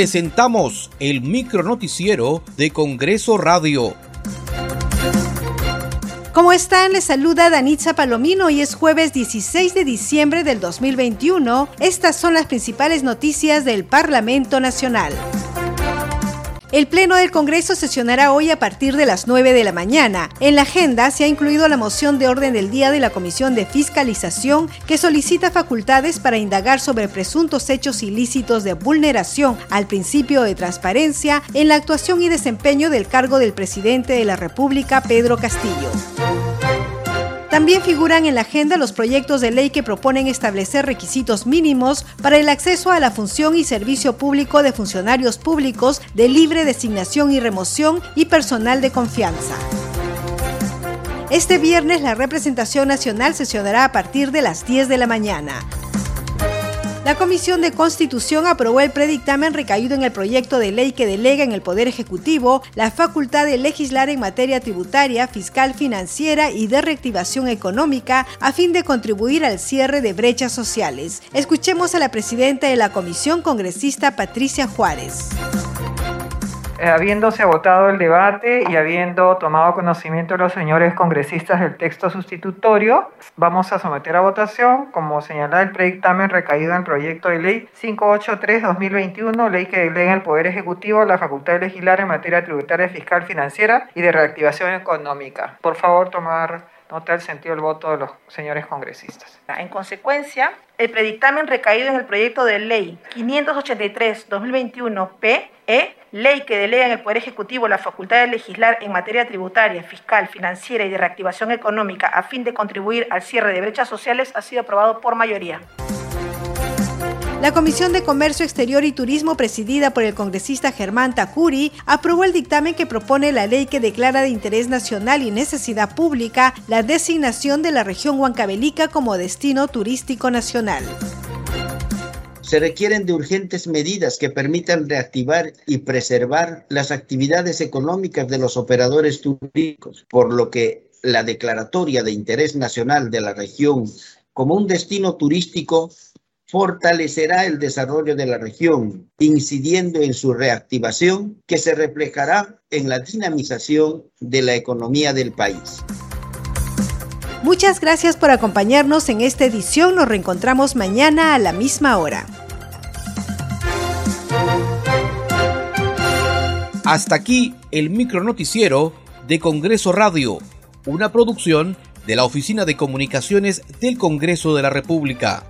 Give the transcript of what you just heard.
presentamos el micronoticiero de Congreso Radio. ¿Cómo están? Les saluda Danitza Palomino y es jueves 16 de diciembre del 2021. Estas son las principales noticias del Parlamento Nacional. El Pleno del Congreso sesionará hoy a partir de las 9 de la mañana. En la agenda se ha incluido la moción de orden del día de la Comisión de Fiscalización que solicita facultades para indagar sobre presuntos hechos ilícitos de vulneración al principio de transparencia en la actuación y desempeño del cargo del presidente de la República, Pedro Castillo. También figuran en la agenda los proyectos de ley que proponen establecer requisitos mínimos para el acceso a la función y servicio público de funcionarios públicos de libre designación y remoción y personal de confianza. Este viernes la representación nacional sesionará a partir de las 10 de la mañana. La Comisión de Constitución aprobó el predictamen recaído en el proyecto de ley que delega en el Poder Ejecutivo la facultad de legislar en materia tributaria, fiscal, financiera y de reactivación económica a fin de contribuir al cierre de brechas sociales. Escuchemos a la presidenta de la Comisión, congresista Patricia Juárez. Eh, habiéndose agotado el debate y habiendo tomado conocimiento los señores congresistas del texto sustitutorio, vamos a someter a votación, como señala el predictamen recaído en el proyecto de ley 583-2021, ley que delega el Poder Ejecutivo la facultad de legislar en materia tributaria, fiscal, financiera y de reactivación económica. Por favor, tomar nota del sentido del voto de los señores congresistas. En consecuencia, el predictamen recaído en el proyecto de ley 583-2021-PE ley que delega en el Poder Ejecutivo la facultad de legislar en materia tributaria, fiscal, financiera y de reactivación económica a fin de contribuir al cierre de brechas sociales ha sido aprobado por mayoría. La Comisión de Comercio Exterior y Turismo, presidida por el congresista Germán Takuri, aprobó el dictamen que propone la ley que declara de interés nacional y necesidad pública la designación de la región Huancavelica como destino turístico nacional. Se requieren de urgentes medidas que permitan reactivar y preservar las actividades económicas de los operadores turísticos, por lo que la declaratoria de interés nacional de la región como un destino turístico fortalecerá el desarrollo de la región, incidiendo en su reactivación que se reflejará en la dinamización de la economía del país. Muchas gracias por acompañarnos en esta edición. Nos reencontramos mañana a la misma hora. Hasta aquí el micronoticiero de Congreso Radio, una producción de la Oficina de Comunicaciones del Congreso de la República.